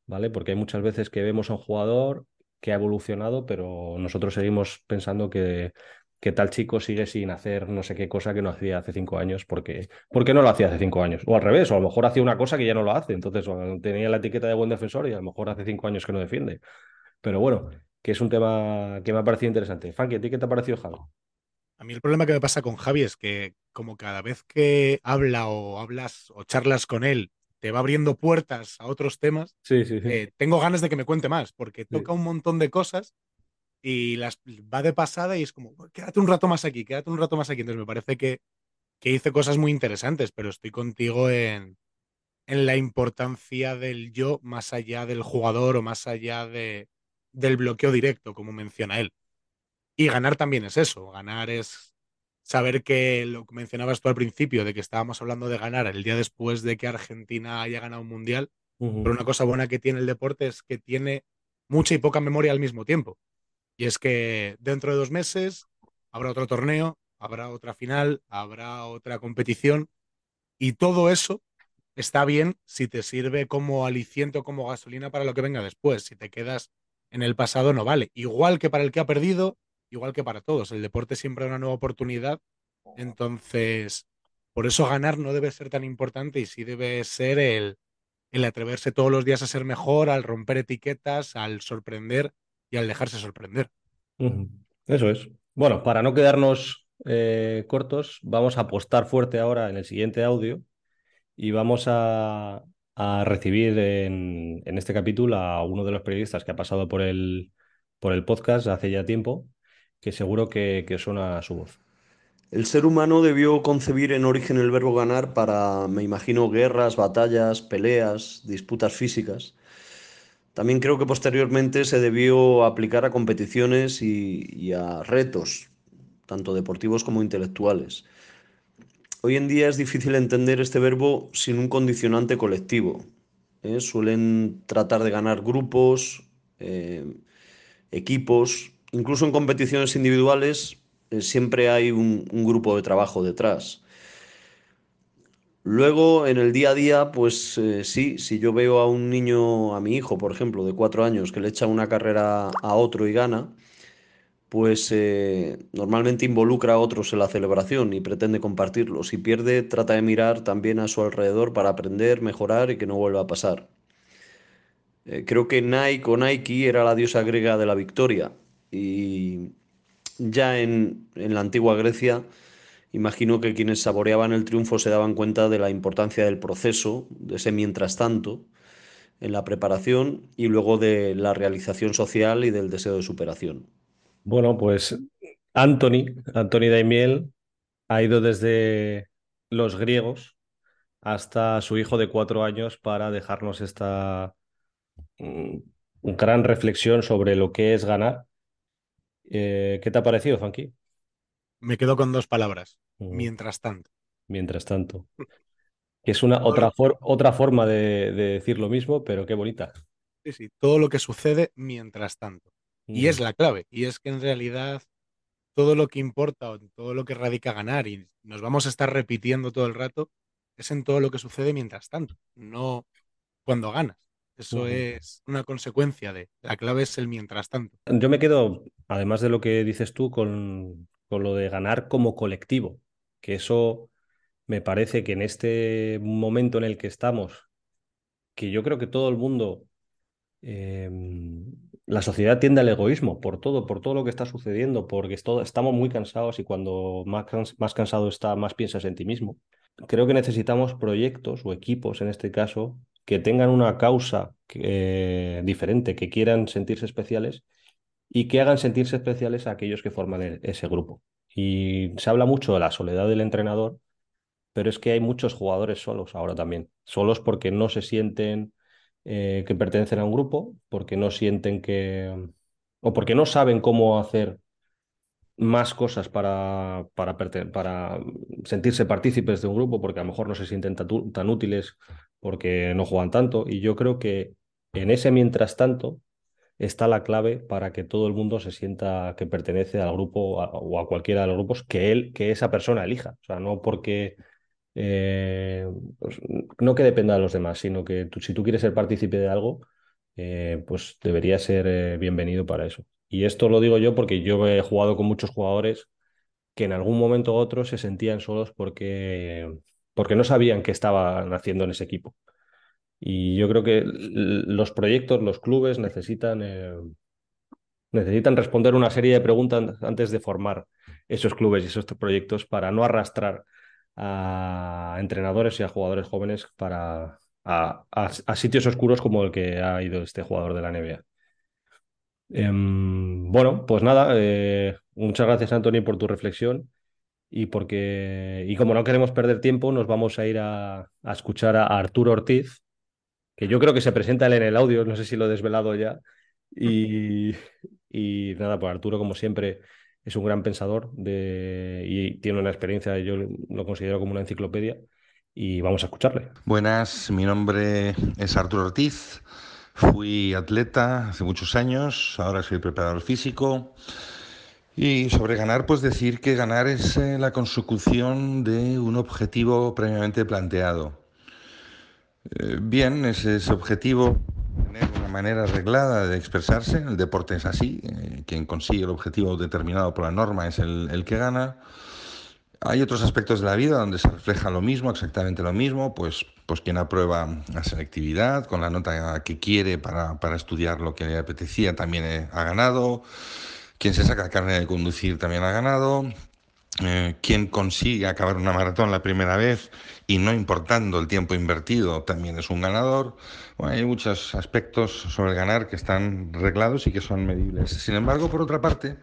¿vale? Porque hay muchas veces que vemos a un jugador que ha evolucionado, pero nosotros seguimos pensando que, que tal chico sigue sin hacer no sé qué cosa que no hacía hace cinco años, porque, porque no lo hacía hace cinco años. O al revés, o a lo mejor hacía una cosa que ya no lo hace, entonces tenía la etiqueta de buen defensor y a lo mejor hace cinco años que no defiende. Pero bueno, que es un tema que me ha parecido interesante. Funky, ¿a ti qué te ha parecido Jalo? A mí el problema que me pasa con Javi es que como cada vez que habla o hablas o charlas con él te va abriendo puertas a otros temas, sí, sí, eh, tengo ganas de que me cuente más, porque toca un montón de cosas y las va de pasada y es como, quédate un rato más aquí, quédate un rato más aquí. Entonces me parece que, que hice cosas muy interesantes, pero estoy contigo en, en la importancia del yo más allá del jugador o más allá de, del bloqueo directo, como menciona él. Y ganar también es eso, ganar es saber que lo que mencionabas tú al principio, de que estábamos hablando de ganar el día después de que Argentina haya ganado un mundial, pero una cosa buena que tiene el deporte es que tiene mucha y poca memoria al mismo tiempo. Y es que dentro de dos meses habrá otro torneo, habrá otra final, habrá otra competición, y todo eso está bien si te sirve como aliciente o como gasolina para lo que venga después. Si te quedas en el pasado no vale. Igual que para el que ha perdido, igual que para todos. El deporte siempre es una nueva oportunidad. Entonces, por eso ganar no debe ser tan importante y sí debe ser el, el atreverse todos los días a ser mejor, al romper etiquetas, al sorprender y al dejarse sorprender. Eso es. Bueno, para no quedarnos eh, cortos, vamos a apostar fuerte ahora en el siguiente audio y vamos a, a recibir en, en, este capítulo a uno de los periodistas que ha pasado por el, por el podcast hace ya tiempo que seguro que, suena su voz. El ser humano debió concebir en origen el verbo ganar para, me imagino, guerras, batallas, peleas, disputas físicas. También creo que posteriormente se debió aplicar a competiciones y, y a retos, tanto deportivos como intelectuales. Hoy en día es difícil entender este verbo sin un condicionante colectivo. ¿eh? Suelen tratar de ganar grupos, eh, equipos, incluso en competiciones individuales eh, siempre hay un, grupo de trabajo detrás. Luego, en el día a día, pues eh, sí, si yo veo a un niño, a mi hijo, por ejemplo, de cuatro años, que le echa una carrera a otro y gana, pues eh, normalmente involucra a otros en la celebración y pretende compartirlo. Si pierde, trata de mirar también a su alrededor para aprender, mejorar y que no vuelva a pasar. Creo que Nike o Nike era la diosa griega de la victoria y ya en, en, la antigua Grecia, imagino que quienes saboreaban el triunfo se daban cuenta de la importancia del proceso, de ese mientras tanto, en la preparación y luego de la realización social y del deseo de superación. Bueno, pues Anthony, Anthony Daimiel, ha ido desde los griegos hasta su hijo de cuatro años para dejarnos esta mm, gran reflexión sobre lo que es ganar eh, ¿Qué te ha parecido, Funky? Me quedo con dos palabras. Uh -huh. Mientras tanto. Mientras tanto. Que es una otra, for otra forma de, de, decir lo mismo, pero qué bonita. Sí, sí, todo lo que sucede mientras tanto. Uh -huh. Y es la clave. Y es que en realidad todo lo que importa o todo lo que radica ganar y nos vamos a estar repitiendo todo el rato, es en todo lo que sucede mientras tanto, no cuando ganas. Eso es una consecuencia de, la clave es el mientras tanto. Yo me quedo, además de lo que dices tú, con, con lo de ganar como colectivo, que eso me parece que en este momento en el que estamos, que yo creo que todo el mundo, em, la sociedad tiende al egoísmo por todo, por todo lo que está sucediendo, porque estamos muy cansados y cuando más, más cansado está, más piensas en ti mismo. Creo que necesitamos proyectos o equipos, en este caso, que tengan una causa eh, diferente, que quieran sentirse especiales y que hagan sentirse especiales a aquellos que forman e-, ese grupo. Y se habla mucho de la soledad del entrenador, pero es que hay muchos jugadores solos ahora también, solos porque no se sienten eh, que pertenecen a un grupo, porque no sienten que, o porque no saben cómo hacer más cosas para, para, sentirse partícipes de un grupo, porque a lo mejor no se sienten tan útiles porque no juegan tanto. Y yo creo que en ese mientras tanto está la clave para que todo el mundo se sienta que pertenece al grupo o a cualquiera de los grupos que él, que esa persona elija. O sea, no porque eh, pues, no que dependa de los demás, sino que si tú quieres ser partícipe de algo, eh, pues debería ser eh, bienvenido para eso. Y esto lo digo yo porque yo he jugado con muchos jugadores que en algún momento u otro se sentían solos porque, porque no sabían qué estaban haciendo en ese equipo. Y yo creo que los proyectos, los clubes necesitan, necesitan responder una serie de preguntas antes de formar esos clubes y esos proyectos para no arrastrar a entrenadores y a jugadores jóvenes para a, sitios oscuros como el que ha ido este jugador de la NBA. Em, bueno, pues nada, eh, muchas gracias Anthony por tu reflexión y porque y como no queremos perder tiempo, nos vamos a ir a, escuchar a Arturo Ortiz, que yo creo que se presenta él en el audio, no sé si lo he desvelado ya. Y, y nada, pues Arturo, como siempre, es un gran pensador y tiene una experiencia, yo lo considero como una enciclopedia, y vamos a escucharle. Buenas, mi nombre es Arturo Ortiz, fui atleta hace muchos años, ahora soy preparador físico. Y sobre ganar, pues decir que ganar es eh, la consecución de un objetivo previamente planteado. Eh, bien, ese, ese objetivo tener una manera arreglada de expresarse. El deporte es así. Eh, quien consigue el objetivo determinado por la norma es el, que gana. Hay otros aspectos de la vida donde se refleja lo mismo, exactamente lo mismo, pues, pues quien aprueba la selectividad con la nota que quiere para, para estudiar lo que le apetecía también eh, ha ganado, quien se saca carne de conducir también ha ganado, eh, quien consigue acabar una maratón la primera vez y no importando el tiempo invertido también es un ganador. hay muchos aspectos sobre ganar que están reglados y que son medibles. Sin embargo, por otra parte,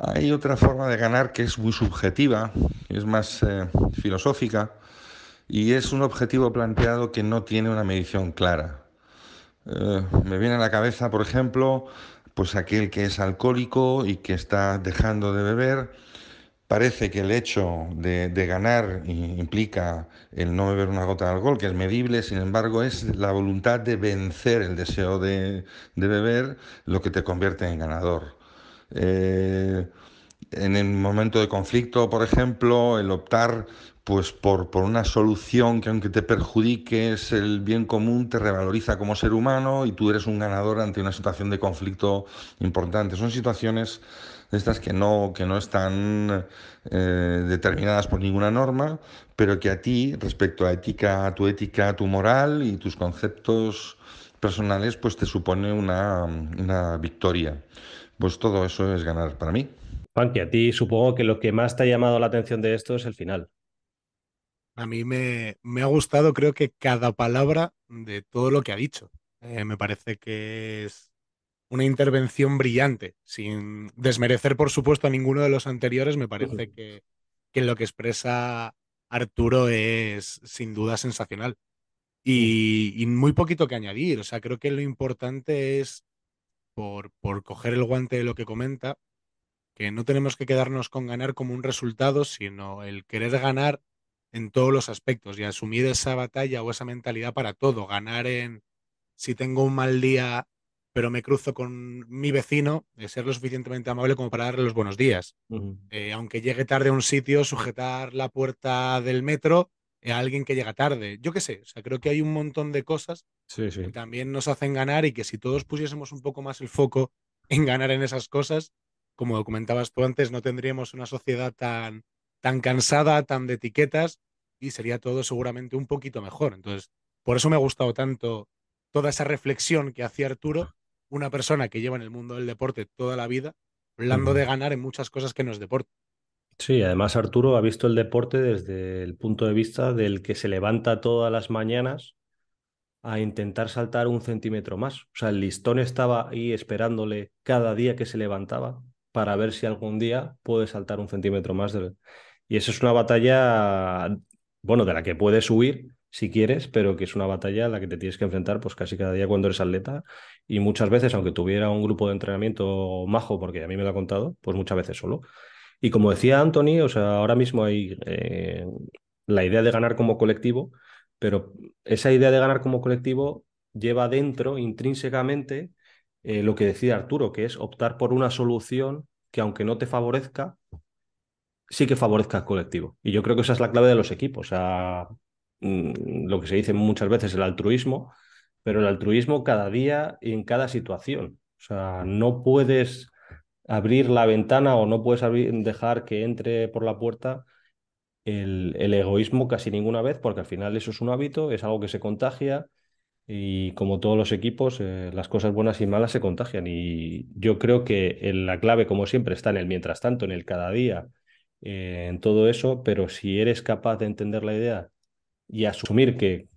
hay otra forma de ganar que es muy subjetiva, es más eh, filosófica y es un objetivo planteado que no tiene una medición clara. Eh, me viene a la cabeza, por ejemplo, pues aquel que es alcohólico y que está dejando de beber Parece que el hecho de, ganar implica el no beber una gota de alcohol, que es medible, sin embargo es la voluntad de vencer el deseo de, beber lo que te convierte en ganador. Eh, en el momento de conflicto, por ejemplo, el optar pues por, por, una solución que aunque te perjudique es el bien común, te revaloriza como ser humano y tú eres un ganador ante una situación de conflicto importante. Son situaciones estas que no, que no están eh, determinadas por ninguna norma, pero que a ti, respecto a ética, a tu ética, a tu moral y tus conceptos personales, pues te supone una, una victoria. Pues todo eso es ganar para mí. Panky, a ti supongo que lo que más te ha llamado la atención de esto es el final. A mí me, me ha gustado, creo que cada palabra de todo lo que ha dicho. Eh, me parece que es una intervención brillante, sin desmerecer, por supuesto, a ninguno de los anteriores. Me parece que, lo que expresa Arturo es sin duda sensacional. Y, muy poquito que añadir. O sea, creo que lo importante es, por, por coger el guante de lo que comenta, que no tenemos que quedarnos con ganar como un resultado, sino el querer ganar en todos los aspectos y asumir esa batalla o esa mentalidad para todo. Ganar en si tengo un mal día pero me cruzo con mi vecino de ser lo suficientemente amable como para darle los buenos días. Eh, aunque llegue tarde a un sitio, sujetar la puerta del metro a alguien que llega tarde. Yo qué sé, o sea, creo que hay un montón de cosas que también nos hacen ganar y que si todos pusiésemos un poco más el foco en ganar en esas cosas, como comentabas tú antes, no tendríamos una sociedad tan, tan cansada, tan de etiquetas y sería todo seguramente un poquito mejor. Entonces, por eso me ha gustado tanto toda esa reflexión que hacía Arturo una persona que lleva en el mundo del deporte toda la vida, hablando de ganar en muchas cosas que no es deporte. Sí, además Arturo ha visto el deporte desde el punto de vista del que se levanta todas las mañanas a intentar saltar un centímetro más. O sea, el listón estaba ahí esperándole cada día que se levantaba para ver si algún día puede saltar un centímetro más. Y eso es una batalla, bueno, de la que puedes huir, si quieres, pero que es una batalla a la que te tienes que enfrentar pues casi cada día cuando eres atleta y muchas veces, aunque tuviera un grupo de entrenamiento majo, porque a mí me lo ha contado, pues muchas veces solo. Y como decía Anthony, o sea, ahora mismo hay eh, la idea de ganar como colectivo, pero esa idea de ganar como colectivo lleva dentro intrínsecamente eh, lo que decía Arturo, que es optar por una solución que aunque no te favorezca, sí que favorezca al colectivo. Y yo creo que esa es la clave de los equipos. O sea, Mm, lo que se dice muchas veces el altruismo, pero el altruismo cada día y en cada situación. O sea, no puedes abrir la ventana o no puedes dejar que entre por la puerta el, egoísmo casi ninguna vez, porque al final eso es un hábito, es algo que se contagia y como todos los equipos, eh, las cosas buenas y malas se contagian. Y yo creo que la clave, como siempre, está en el mientras tanto, en el cada día, eh, en todo eso, pero si eres capaz de entender la idea y asumir que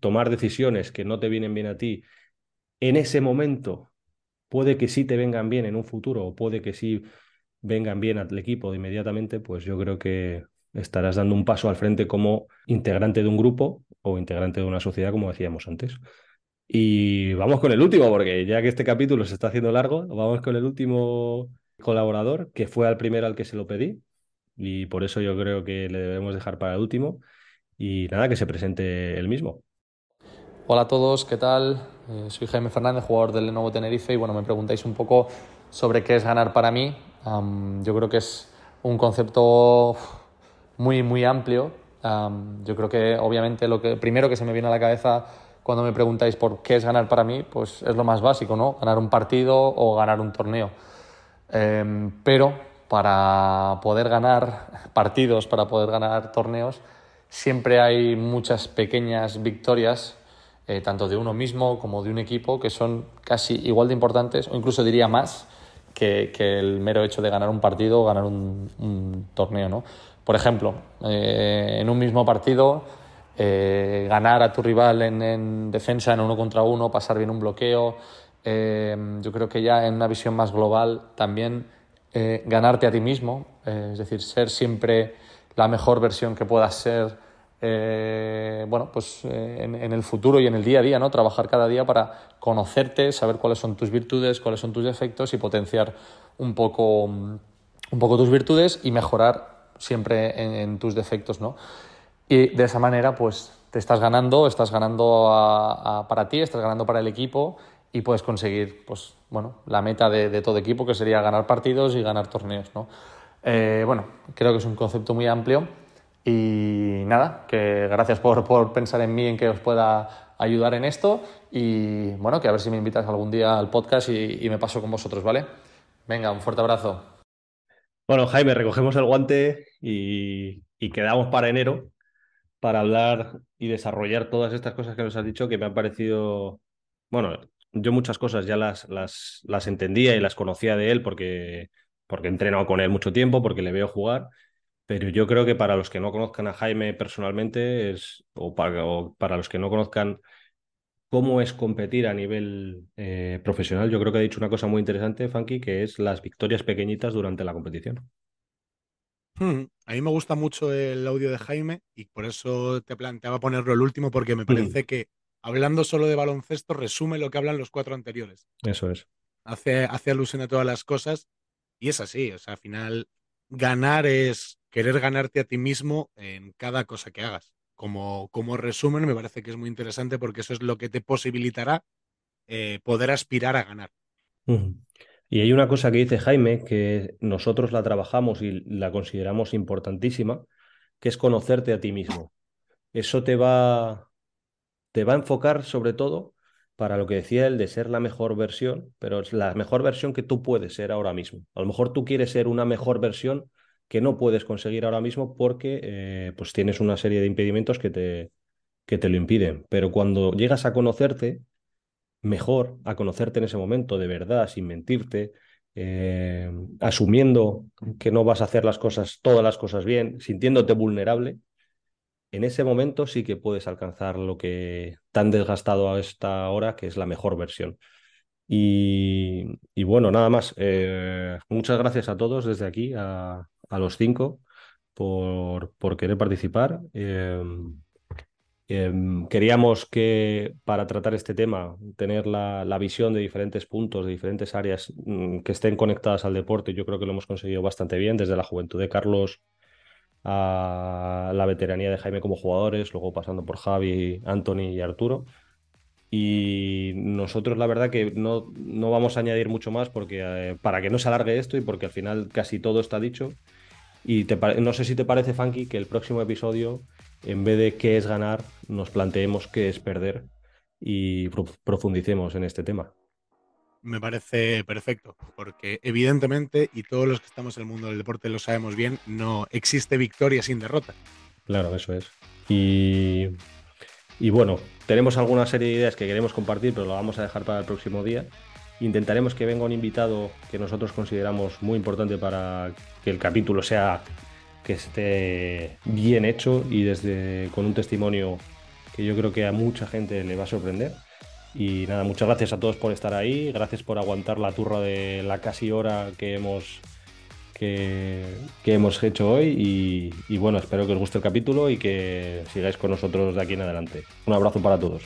tomar decisiones que no te vienen bien a ti en ese momento puede que sí te vengan bien en un futuro o puede que sí vengan bien al equipo inmediatamente, pues yo creo que estarás dando un paso al frente como integrante de un grupo o integrante de una sociedad, como decíamos antes. Y vamos con el último, porque ya que este capítulo se está haciendo largo, vamos con el último colaborador, que fue al primero al que se lo pedí, y por eso yo creo que le debemos dejar para el último, y nada, que se presente el mismo. Hola a todos, ¿qué tal? Eh, soy Jaime Fernández, jugador del Lenovo Tenerife y bueno, me preguntáis un poco sobre qué es ganar para mí. yo creo que es un concepto muy, muy amplio. yo creo que obviamente lo que primero que se me viene a la cabeza cuando me preguntáis por qué es ganar para mí, pues es lo más básico, ¿no? Ganar un partido o ganar un torneo. Em, pero para poder ganar partidos, para poder ganar torneos, siempre hay muchas pequeñas victorias, eh, tanto de uno mismo como de un equipo, que son casi igual de importantes, o incluso diría más, que, el mero hecho de ganar un partido o ganar un, torneo. ¿no? Por ejemplo, eh, en un mismo partido, eh, ganar a tu rival en, defensa en uno contra uno, pasar bien un bloqueo, yo creo que ya en una visión más global también ganarte a ti mismo, es decir, ser siempre la mejor versión que puedas ser eh, bueno, pues eh, en, el futuro y en el día a día, ¿no? Trabajar cada día para conocerte, saber cuáles son tus virtudes, cuáles son tus defectos y potenciar un poco, un poco tus virtudes y mejorar siempre en, tus defectos, ¿no? Y de esa manera, pues te estás ganando, estás ganando para ti, estás ganando para el equipo y puedes conseguir, pues, bueno, la meta de, todo equipo, que sería ganar partidos y ganar torneos, ¿no? Eh, bueno, creo que es un concepto muy amplio y nada, que gracias por, por, pensar en mí, en que os pueda ayudar en esto. Y bueno, que a ver si me invitas algún día al podcast y, me paso con vosotros, ¿vale? Venga, un fuerte abrazo. Bueno, Jaime, recogemos el guante y, quedamos para enero para hablar y desarrollar todas estas cosas que nos has dicho que me han parecido, bueno, yo muchas cosas ya las, las, las entendía y las conocía de él porque, porque he entrenado con él mucho tiempo, porque le veo jugar pero yo creo que para los que no conozcan a Jaime personalmente, es, o, para, los que no conozcan cómo es competir a nivel eh, profesional, yo creo que ha dicho una cosa muy interesante, Funky, que es las victorias pequeñitas durante la competición. Hmm, a mí me gusta mucho el audio de Jaime y por eso te planteaba ponerlo el último, porque me parece que hablando solo de baloncesto resume lo que hablan los cuatro anteriores. Eso es. Hace, hace alusión a todas las cosas y es así, o sea, al final ganar es querer ganarte a ti mismo en cada cosa que hagas. Como, como resumen, me parece que es muy interesante porque eso es lo que te posibilitará eh, poder aspirar a ganar. Y hay una cosa que dice Jaime, que nosotros la trabajamos y la consideramos importantísima, que es conocerte a ti mismo. Eso te va, te va a enfocar sobre todo para lo que decía él de ser la mejor versión, pero es la mejor versión que tú puedes ser ahora mismo. A lo mejor tú quieres ser una mejor versión que no puedes conseguir ahora mismo porque eh, pues tienes una serie de impedimentos que te, que te lo impiden. Pero cuando llegas a conocerte, mejor a conocerte en ese momento de verdad, sin mentirte, eh, asumiendo que no vas a hacer las cosas, todas las cosas bien, sintiéndote vulnerable, en ese momento sí que puedes alcanzar lo que tan desgastado a esta hora, que es la mejor versión. Y, bueno, nada más. Eh, muchas gracias a todos desde aquí, a, los cinco, por, por querer participar. Em, Em, queríamos que para tratar este tema, tener la, visión de diferentes puntos, de diferentes áreas mm, que estén conectadas al deporte. Yo creo que lo hemos conseguido bastante bien, desde la juventud de Carlos a la veteranía de Jaime como jugadores, luego pasando por Javi, Anthony y Arturo. Y nosotros la verdad que no, no vamos a añadir mucho más porque eh, para que no se alargue esto y porque al final casi todo está dicho. Y no sé si te parece, Funky, que el próximo episodio en vez de qué es ganar, nos planteemos qué es perder y profundicemos en este tema. Me parece perfecto, porque evidentemente, y todos los que estamos en el mundo del deporte lo sabemos bien, no existe victoria sin derrota. Claro, eso es. Y, y bueno, tenemos alguna serie de ideas que queremos compartir, pero lo vamos a dejar para el próximo día. Intentaremos que venga un invitado que nosotros consideramos muy importante para que el capítulo sea que esté bien hecho y desde con un testimonio que yo creo que a mucha gente le va a sorprender. Y nada, muchas gracias a todos por estar ahí, gracias por aguantar la turra de la casi hora que hemos, que, hemos hecho hoy y, y bueno, espero que os guste el capítulo y que sigáis con nosotros de aquí en adelante. Un abrazo para todos.